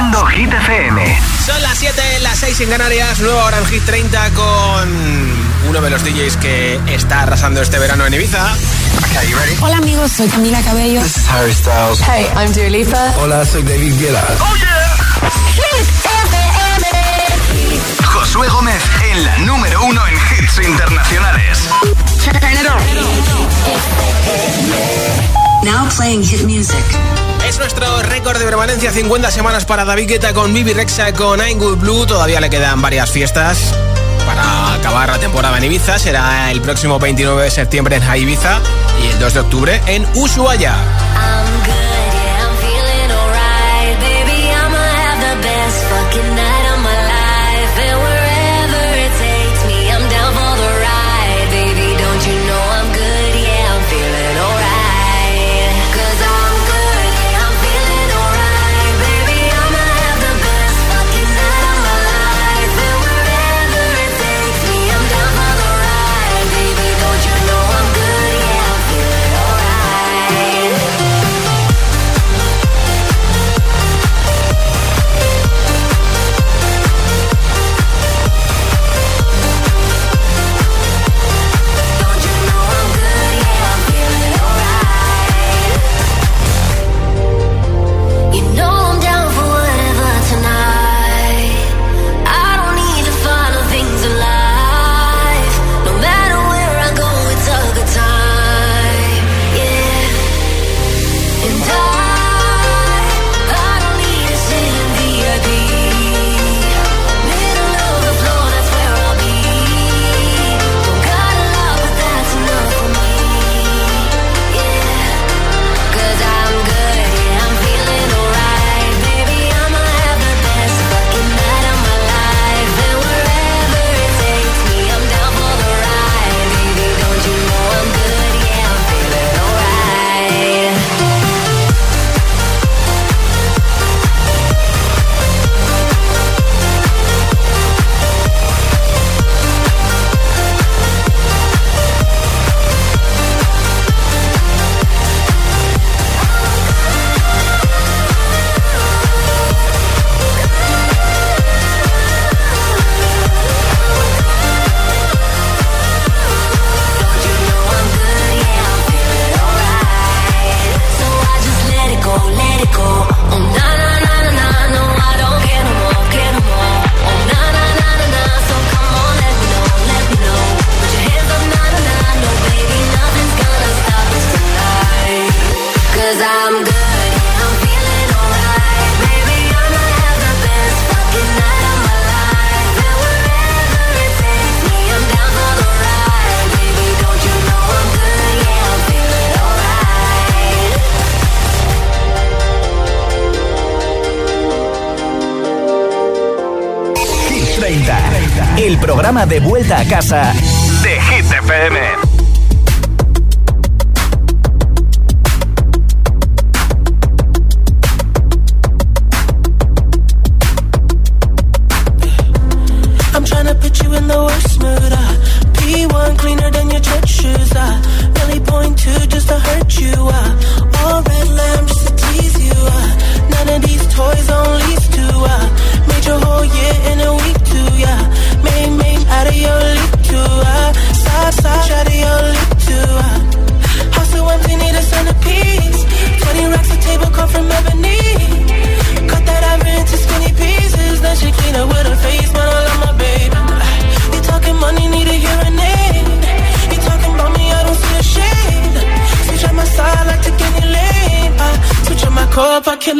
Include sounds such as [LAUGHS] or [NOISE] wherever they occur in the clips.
Hit FM. Son las 7, las 6 en Canarias, nueva hora en Hit 30 con uno de los DJs que está arrasando este verano en Ibiza. Hola amigos, soy Camila Cabello. This is Harry Styles. Hey, I'm Dua Lipa. Hola, soy David Guetta. Oh yeah. Hit FM. Josué Gómez en la número uno en hits internacionales. Now playing hit music. Es nuestro récord de permanencia, 50 semanas para David Guetta con Bibi Rexa, con I'm Good Blue. Todavía le quedan varias fiestas para acabar la temporada en Ibiza. Será el próximo 29 de septiembre en Ibiza y el 2 de octubre en Ushuaia. de vuelta a casa.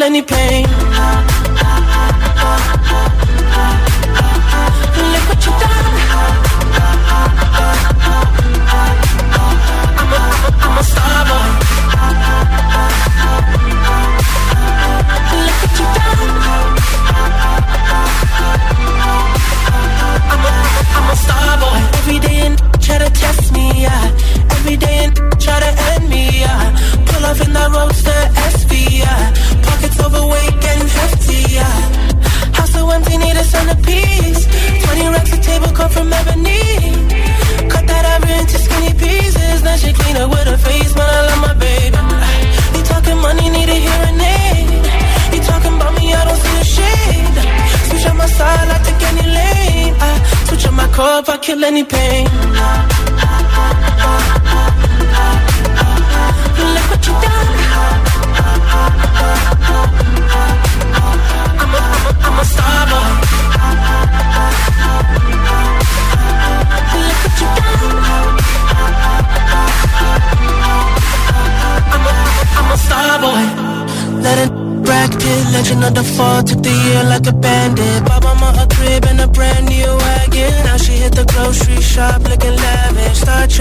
让你陪。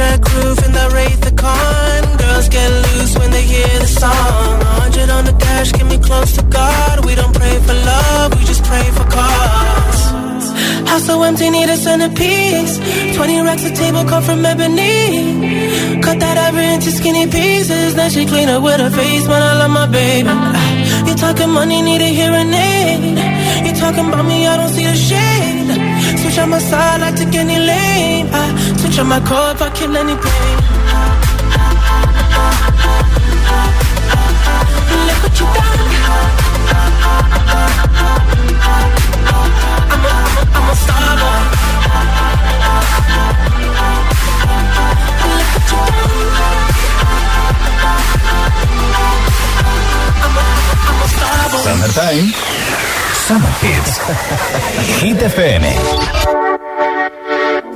Trek roof in the Wraith the Con. Girls get loose when they hear the song. 100 on the dash, get me close to God. We don't pray for love, we just pray for cause. House so empty, need a centerpiece. 20 racks of table come from ebony. Cut that ever into skinny pieces. Then she clean up with her face, man, I love my baby. Ah, You talking money, need a hearing aid. You talking about me, I don't see a shade. Switch on my side, I take any lane. I switch on my core if I kill. Summer Hits. [LAUGHS] Hit FM.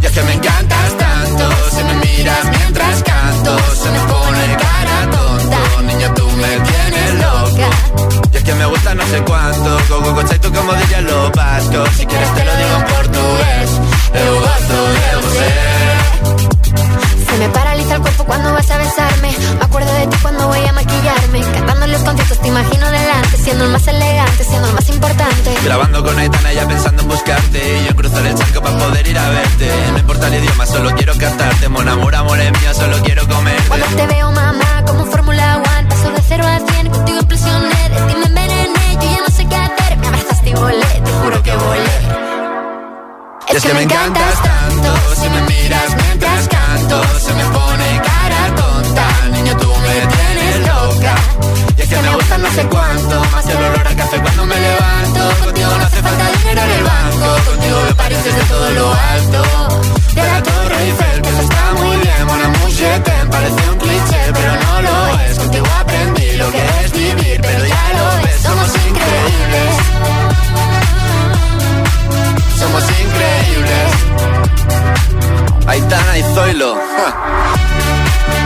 Y es que me encantas tanto, si me miras mientras canto, se me pone cara tonto, niña tú me tienes loca. Y es que me gusta no sé cuánto, go go tú como dirían los vascos, si quieres te lo digo en portugués, eu gosto de você. Se me paraliza el cuerpo cuando vas a besarme. Me acuerdo de ti cuando voy a maquillarme. Cantando los conciertos te imagino delante, siendo el más elegante, siendo el más importante. Mon amor, amor es mío, solo quiero comerte Cuando te veo, mamá, como Fórmula One, paso de cero a cien, contigo impresioné, de ti me envenené, yo ya no sé qué hacer, me abrazaste y volé, te juro que volé. Es que me encantas tanto Si me miras mientras canto Se me pone cara tonta. Niño, tú me tienes loca. Y es que me gusta no sé cuánto Más que el olor a café cuando me levanto. Contigo no hace falta dinero en el banco Contigo me París desde todo lo alto Parece un cliché Pero no lo es Contigo aprendí lo que es vivir Pero ya lo ves Somos increíbles somos increíbles. Aitana y Zoilo. ja.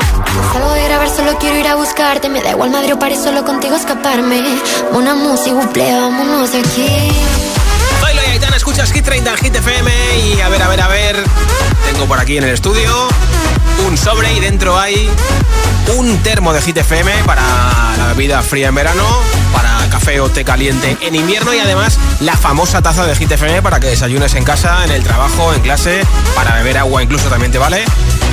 Salgo de grabar, solo quiero ir a buscarte, me da igual Madrid o París, solo contigo escaparme. Una música, buple, vámonos aquí. Zoilo y Aitana, escuchas Hit 30 en Hit FM y a ver, a ver, a ver. Tengo por aquí en el estudio un sobre y dentro hay un termo de Hit FM para la bebida fría en verano, para café o té caliente en invierno y además la famosa taza de Hit FM para que desayunes en casa, en el trabajo, en clase, para beber agua incluso también te vale.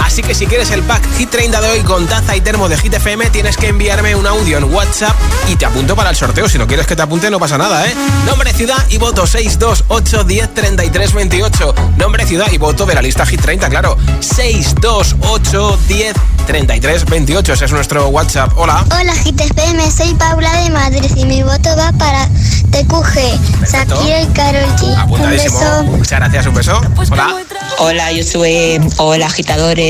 Así que si quieres el pack Hit 30 de hoy con taza y termo de Hit FM, tienes que enviarme un audio en WhatsApp y te apunto para el sorteo. Si no quieres que te apunte, no pasa nada, ¿eh? Nombre, ciudad y voto 628 10 33 28. Nombre, ciudad y voto de la lista Hit 30, claro. 628 10 33 28. Ese es nuestro WhatsApp. Hola. Hola Hit FM, soy Paula de Madrid y mi voto va para TQG, Shakira y Karol G. Un beso. Muchas gracias, un beso. Hola. Hola, yo soy. Hola, agitadores.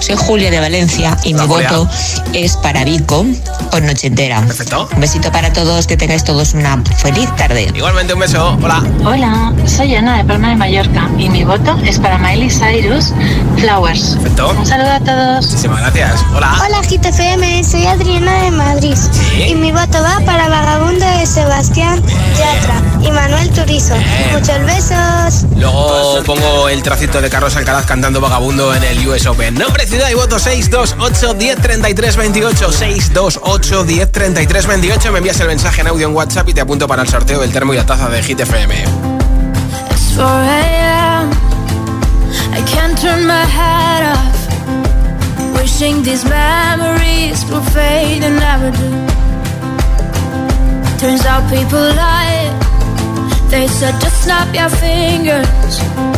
Soy Julia de Valencia y mi Julia. voto es para Vico con Noche Entera. Perfecto. Un besito para todos, que tengáis todos una feliz tarde. Igualmente, un beso. Hola. Hola, soy Ana de Palma de Mallorca y mi voto es para Miley Cyrus Flowers. Perfecto. Un saludo a todos. Muchísimas gracias. Hola. Hola Hit FM, soy Adriana de Madrid Sí. y mi voto va para Vagabundo de Sebastián Yatra y Manuel Turizo. Muchos besos. Luego pongo el tracito de Carlos Alcaraz cantando vagabundo en el US Open. Nombre, ciudad y voto 628 10 33 28. 628 10 33 28. Me envías el mensaje en audio en WhatsApp y te apunto para el sorteo del termo y la taza de Hit FM. It's 4 a.m. I can't turn my head off. Wishing these memories will fade and never do. Turns out people lie. They said just snap your fingers.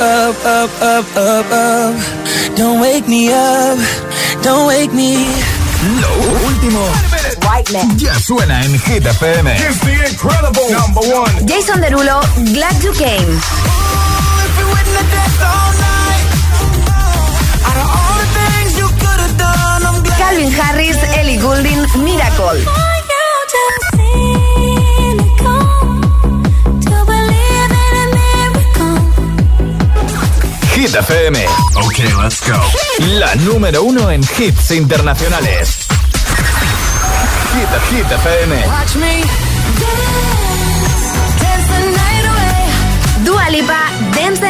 up, up, up, up, up. Don't wake me up, don't wake me. Lo último ya suena en Hit FM. It's the incredible number one. Jason Derulo, Glad You Came. Calvin Harris, Ellie Goulding, Miracle. Hit FM. Ok, let's go. La número uno en hits internacionales. Hit, Hit FM. Watch me dance, dance the night. Dua Lipa,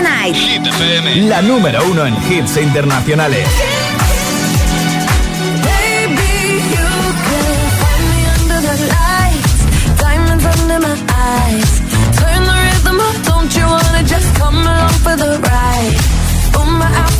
Night. Hit FM. La número uno en hits internacionales.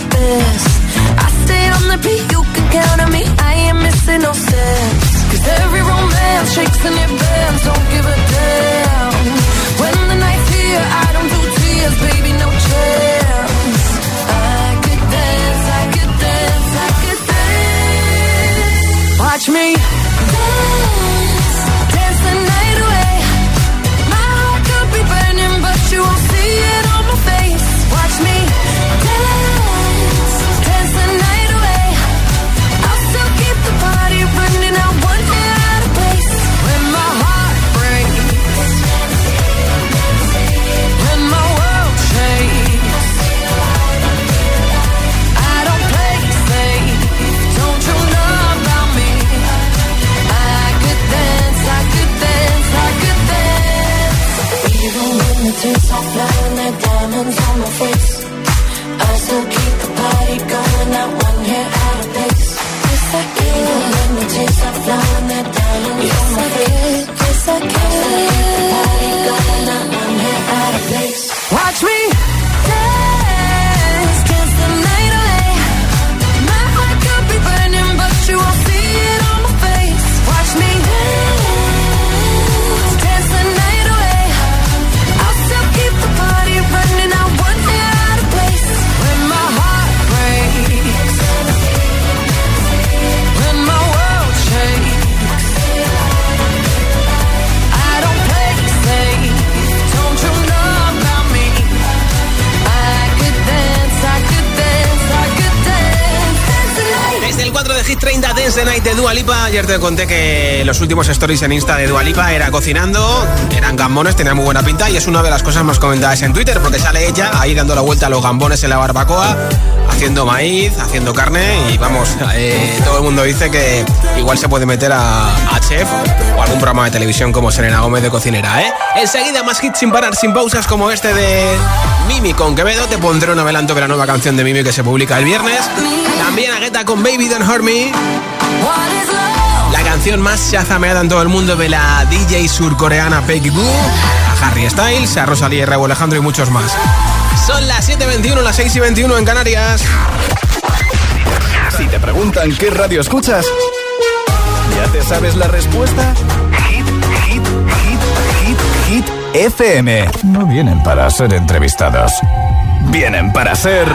best. I stay on the beat, you can count on me. I ain't missing no steps. Cause every romance shakes and it bends, don't give a damn. 30 Dance the Night de Dua Lipa. Ayer te conté que los últimos stories en Insta de Dua Lipa era cocinando, eran gambones, tenía muy buena pinta y es una de las cosas más comentadas en Twitter porque sale ella ahí dando la vuelta a los gambones en la barbacoa, haciendo maíz, haciendo carne y vamos, eh, todo el mundo dice que igual se puede meter a, a, chef o algún programa de televisión como Serena Gómez de cocinera, ¿eh? Enseguida más hits sin parar, sin pausas como este de Mimi con Quevedo. Te pondré un adelanto de la nueva canción de Mimi que se publica el viernes. También Agueta con Baby Don't Hurt Me. La canción más chazameada en todo el mundo de la DJ surcoreana Peggy Goo. A Harry Styles, a Rosalía Raúl Alejandro y muchos más. Son las 7.21, las 6.21 en Canarias. Si te preguntan qué radio escuchas, ¿ya te sabes la respuesta? Hit, hit, hit, hit, hit, FM. No vienen para ser entrevistados. Vienen para ser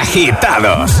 agitados.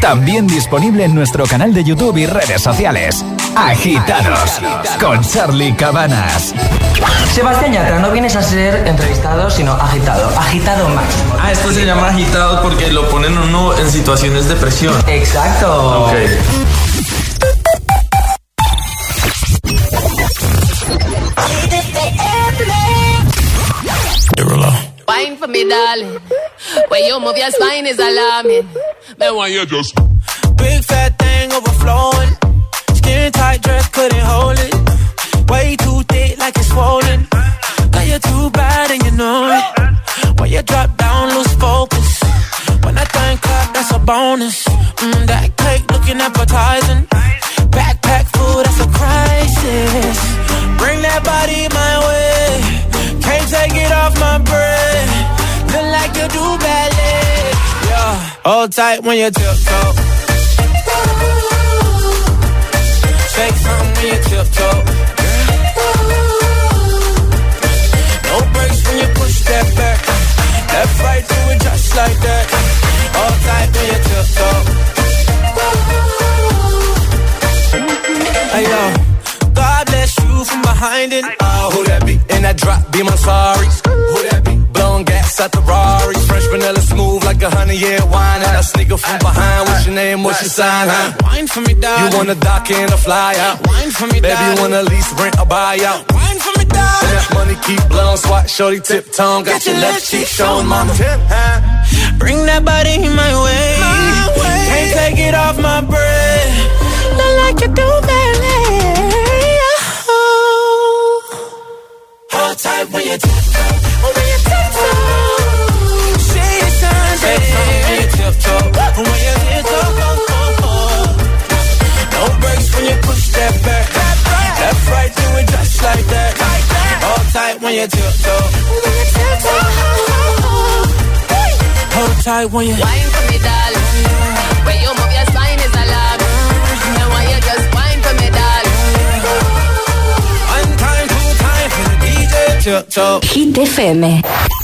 También disponible en nuestro canal de YouTube y redes sociales. Agitados con Charlie Cabanas. Sebastián Yatra, no vienes a ser entrevistado, sino agitado. Agitado máximo. Ah, esto se llama agitado porque lo ponen uno en situaciones de presión. Exacto. Ok. Wine for me, darling. When you move your spine is alarming. Man, why you just big fat thing overflowing? Skin tight dress couldn't hold it. Way too thick, like it's swollen. Girl, you're too bad and you know it. When you drop down, lose focus. When I think clap, that's a bonus. Mm, that cake looking appetizing. Hold tight when you tiptoe. Shake something when you tiptoe. No brakes when you push that back. Left, right, do it just like that. Hold tight when you tiptoe. Hey yo, God bless you from behind it. Oh, who that be? In that drop, be my sorry. Gas at the Rari. Fresh vanilla smooth like a honey, yeah, wine. And I sneak sneaker from behind. What's your name? What's your sign, huh? Wine for me, dog. You wanna dock in a fly out? Wine for me, Baby, you wanna lease, rent, or buy out? Wine for me, dog. And that money keep blowing, swat, shorty, tip tongue. Got your left cheek showing, mama. Tip, huh? Bring that body my way. My way. Can't take it off my breath. Not like you do, baby. Hold tight when you tiptoe. When when you. Hold when you for. When you move your you just for two time. Hit FM.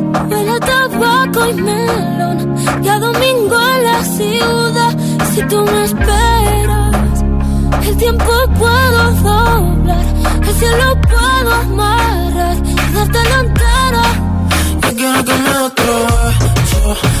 Huele a tabaco y melón. Y a domingo en la ciudad. Si tú me esperas, el tiempo puedo doblar. El cielo puedo amarrar. Darte la entera. Yo quiero que me des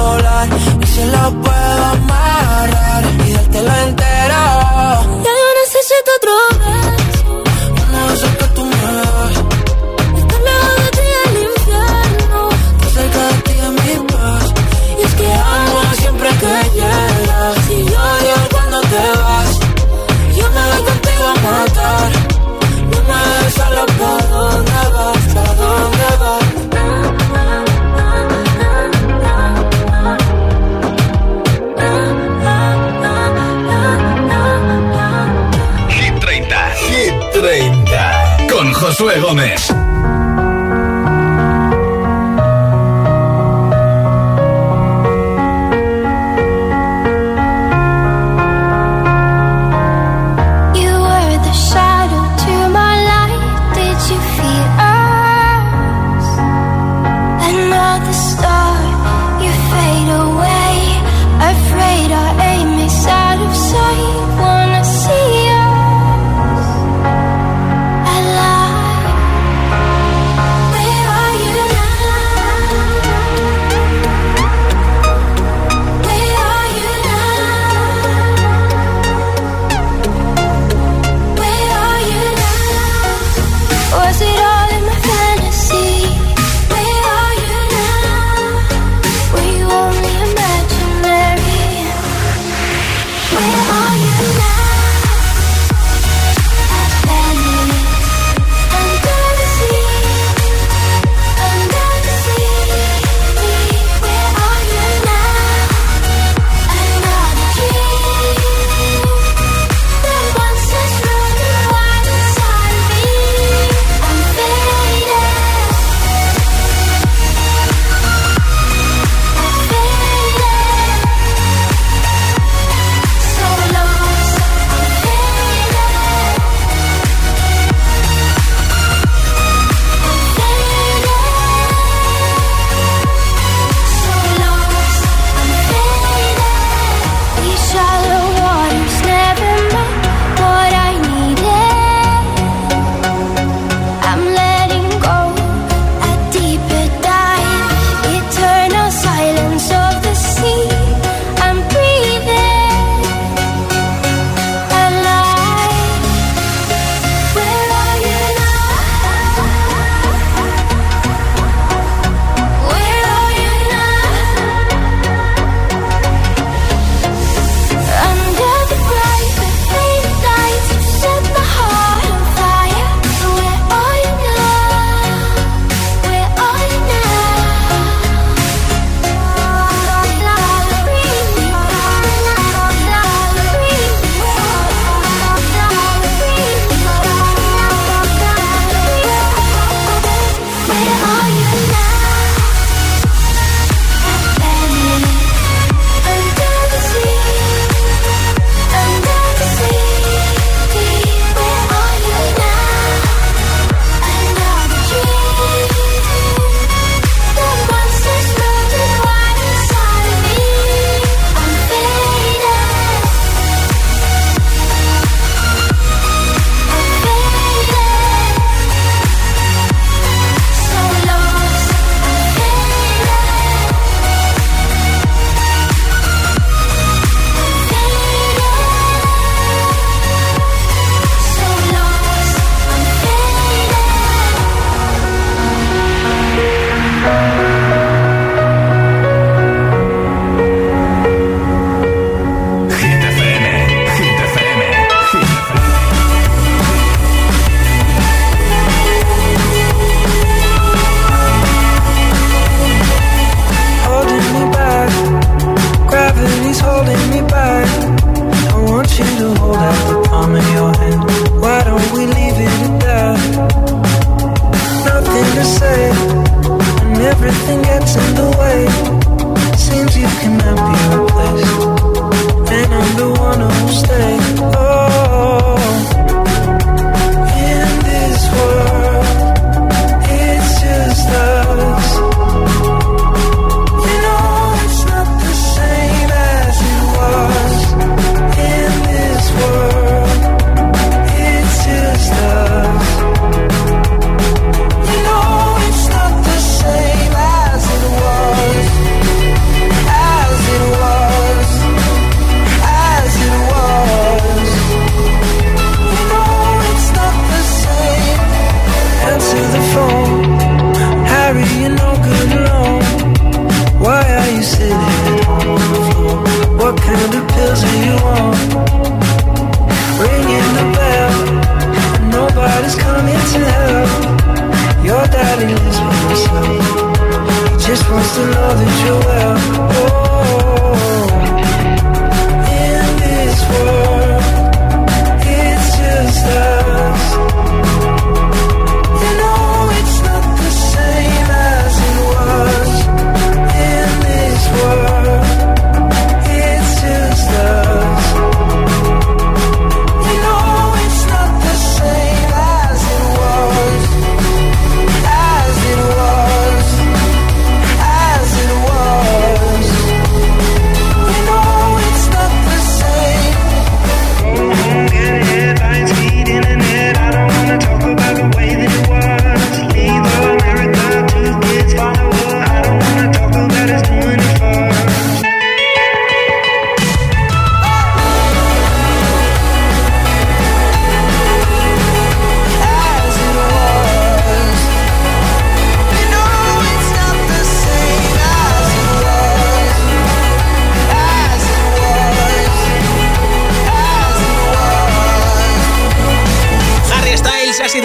doblar y se lo puedo amarrar y dártelo entero. Josué Gómez.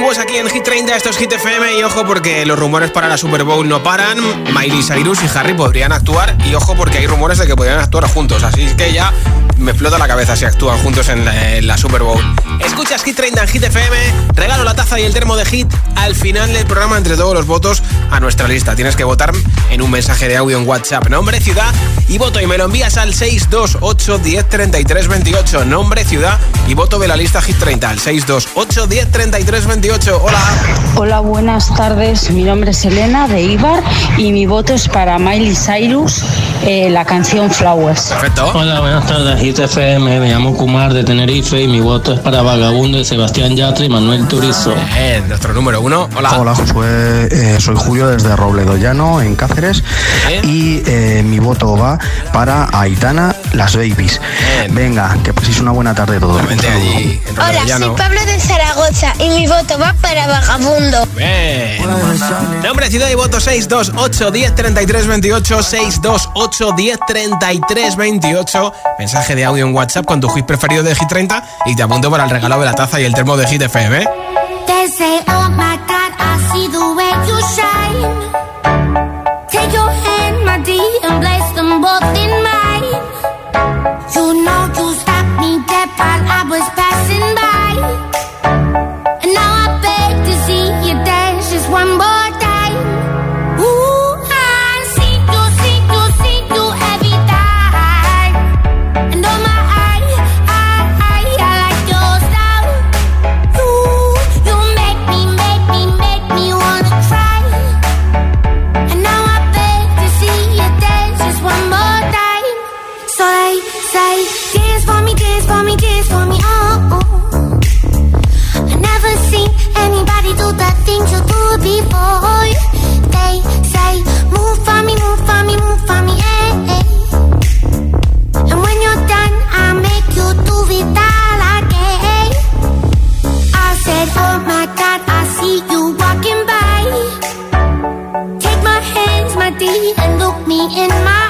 Was aquí en Hit 30, esto es Hit FM y ojo porque los rumores para la Super Bowl no paran. Miley Cyrus y Harry podrían actuar y ojo porque hay rumores de que podrían actuar juntos, así que ya me explota la cabeza si actúan juntos en la, Super Bowl. Escuchas Hit 30 en Hit FM, regalo la taza y el termo de Hit al final del programa entre todos los votos a nuestra lista. Tienes que votar en un mensaje de audio en WhatsApp, nombre, ciudad y voto y me lo envías al 628 10 33 28. Nombre, ciudad y voto de la lista Hit 30 al 628 10 33 28. Hola. Hola, buenas tardes. Mi nombre es Elena de Ibar y mi voto es para Miley Cyrus, eh, la canción Flowers. Perfecto. Hola, buenas tardes, Hit FM. Me llamo Kumar de Tenerife y mi voto es para Vagabundo de Sebastián Yatra y Manuel Turizo. Nuestro número uno. Hola. Hola Josué, Eh, soy Julio desde Robledo Llano, en Cáceres, y eh, mi voto va para Aitana, las babies. Venga, que paséis una buena tarde todos. Hola, soy Pablo de Zaragoza y mi voto va para Vagabundo. Bien. Nombre, ciudad y voto 628 10 33 28 628 10 33 28. Mensaje de audio en WhatsApp con tu hit preferido de Hit 30 y te apunto para el regalo de la taza y el termo de Hit FM. Say, dance for me, dance for me, dance for me, oh. oh. I never seen anybody do the things you do before. They say, move for me, move for me, move for me, eh, eh. And when you're done, I'll make you do it all again. I said, oh my God, I see you walking by. Take my hands, my dear, and look me in my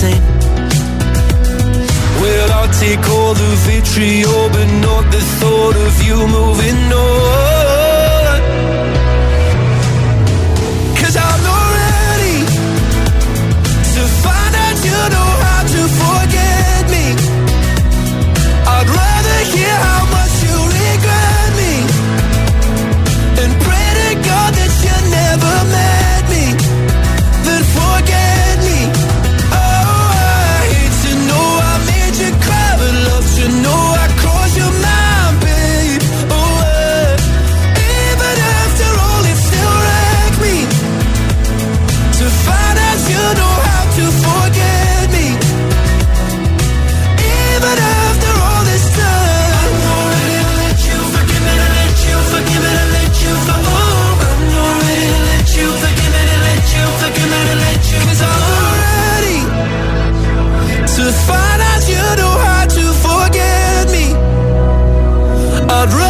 same I'd rather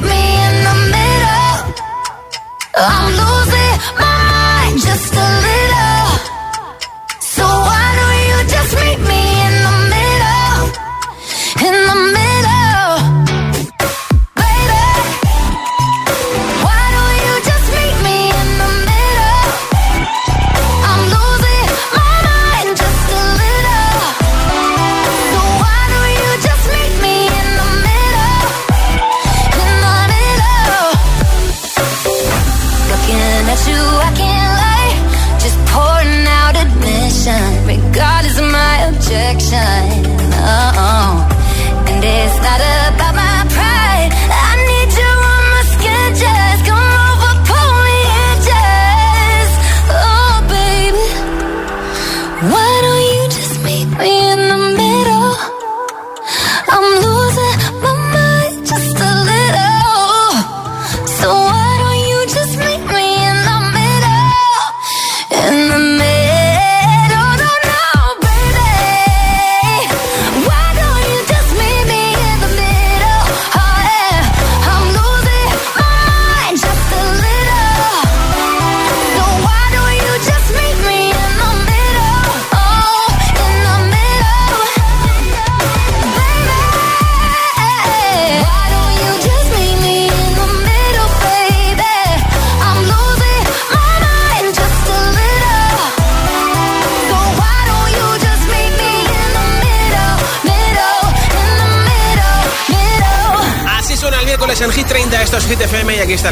meet me in the middle. I'm losing my mind just.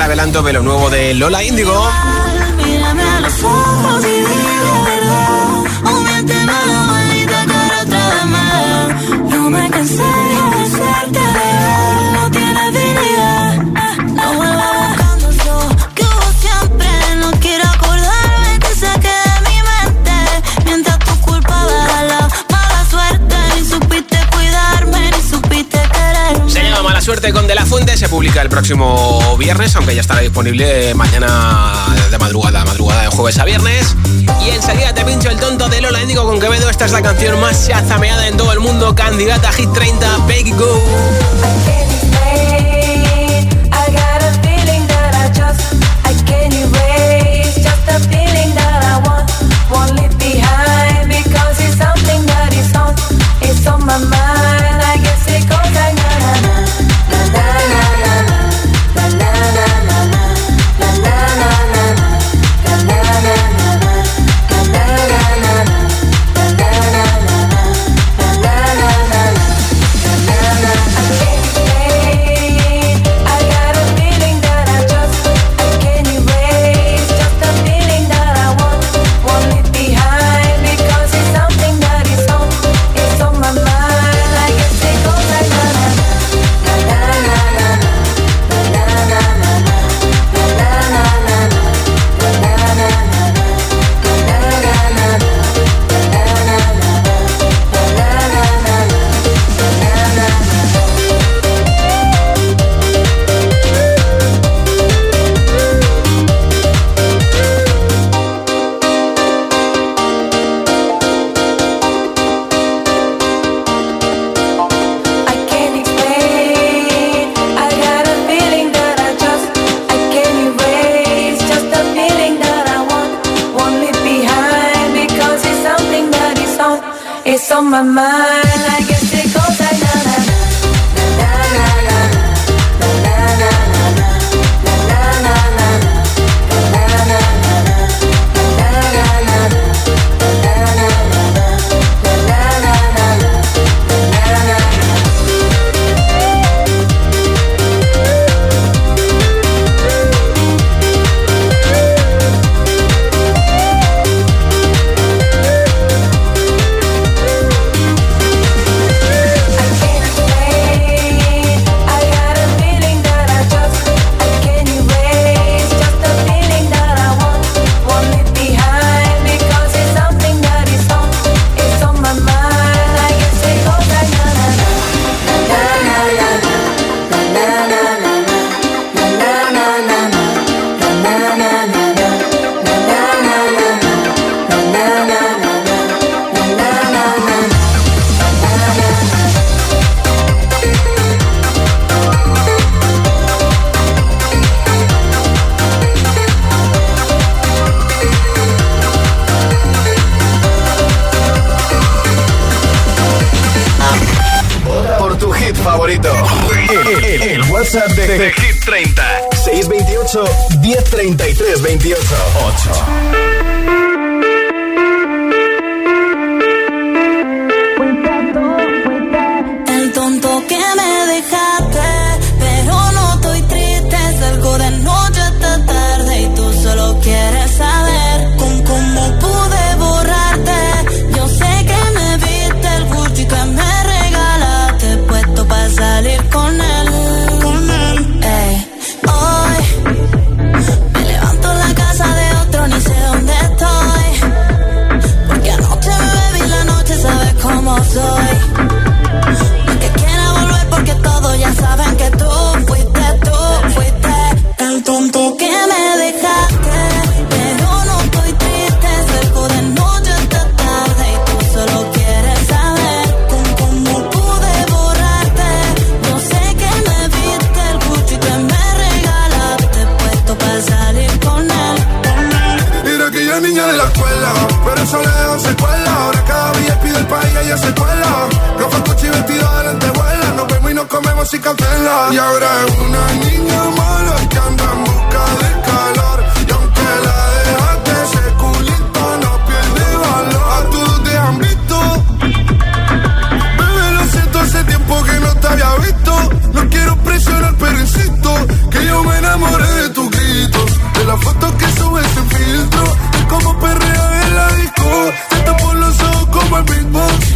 adelanto de lo nuevo de Lola Índigo. disponible mañana de madrugada, madrugada de jueves a viernes. Y enseguida te pincho el tonto de Lola Indigo con Quevedo. Esta es la canción más chazameada en todo el mundo, candidata Hit 30, Bake Go. y ahora es una niña mala que anda en busca de calor. Y aunque la dejaste, ese culito no pierde valor. A todos te han visto. Bebé, lo siento, hace tiempo que no te había visto. No quiero presionar, pero insisto que yo me enamoré de tus gritos. De las fotos que subes sin filtro. De cómo perrea en la disco. Te tapo los ojos como el beatbox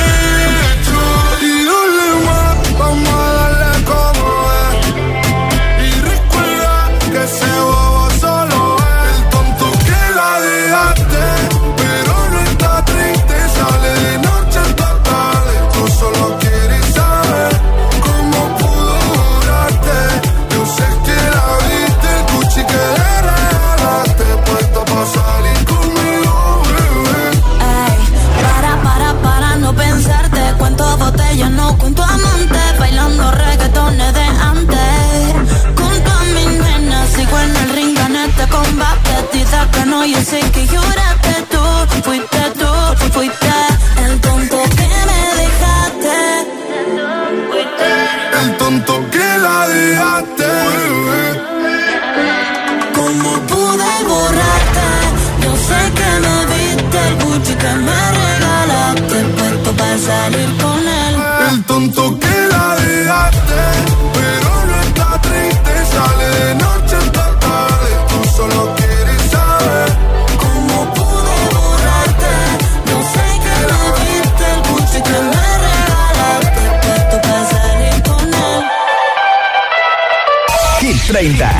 30,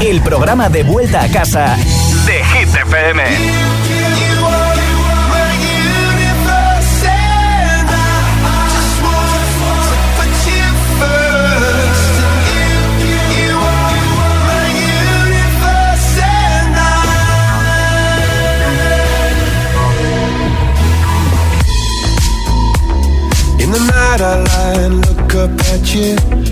el programa de vuelta a casa de Hit FM. I lie and look up at you.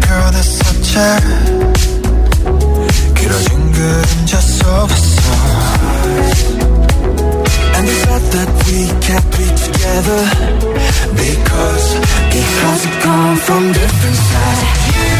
내게 온the 별에서 길어진 그림자 속에서 And the thought that we can't be together Because, because we come from different sides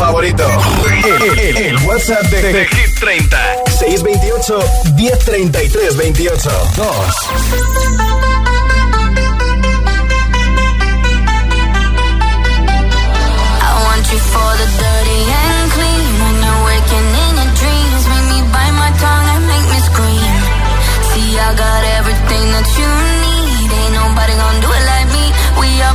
favorito. El, el, el, el WhatsApp de, de, de, Hit 30. 628 1033 28. 2. For the dirty and clean When you're waking in dreams Make me bite my tongue and make me scream See, I got everything that you need Ain't nobody gonna do it like me We are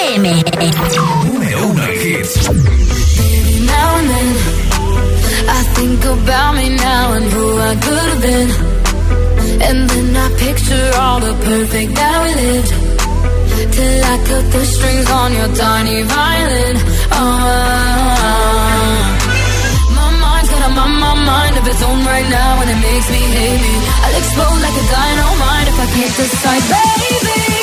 FM. Número uno en hits. Now and then, I think about me now and who I could have been. And then I picture all the perfect that we lived. Till I cut the strings on your tiny violin. Oh, my mind's got a my, my mind of its own right now, and it makes me hate me. I'll explode like a dynamite if I can't decide, baby.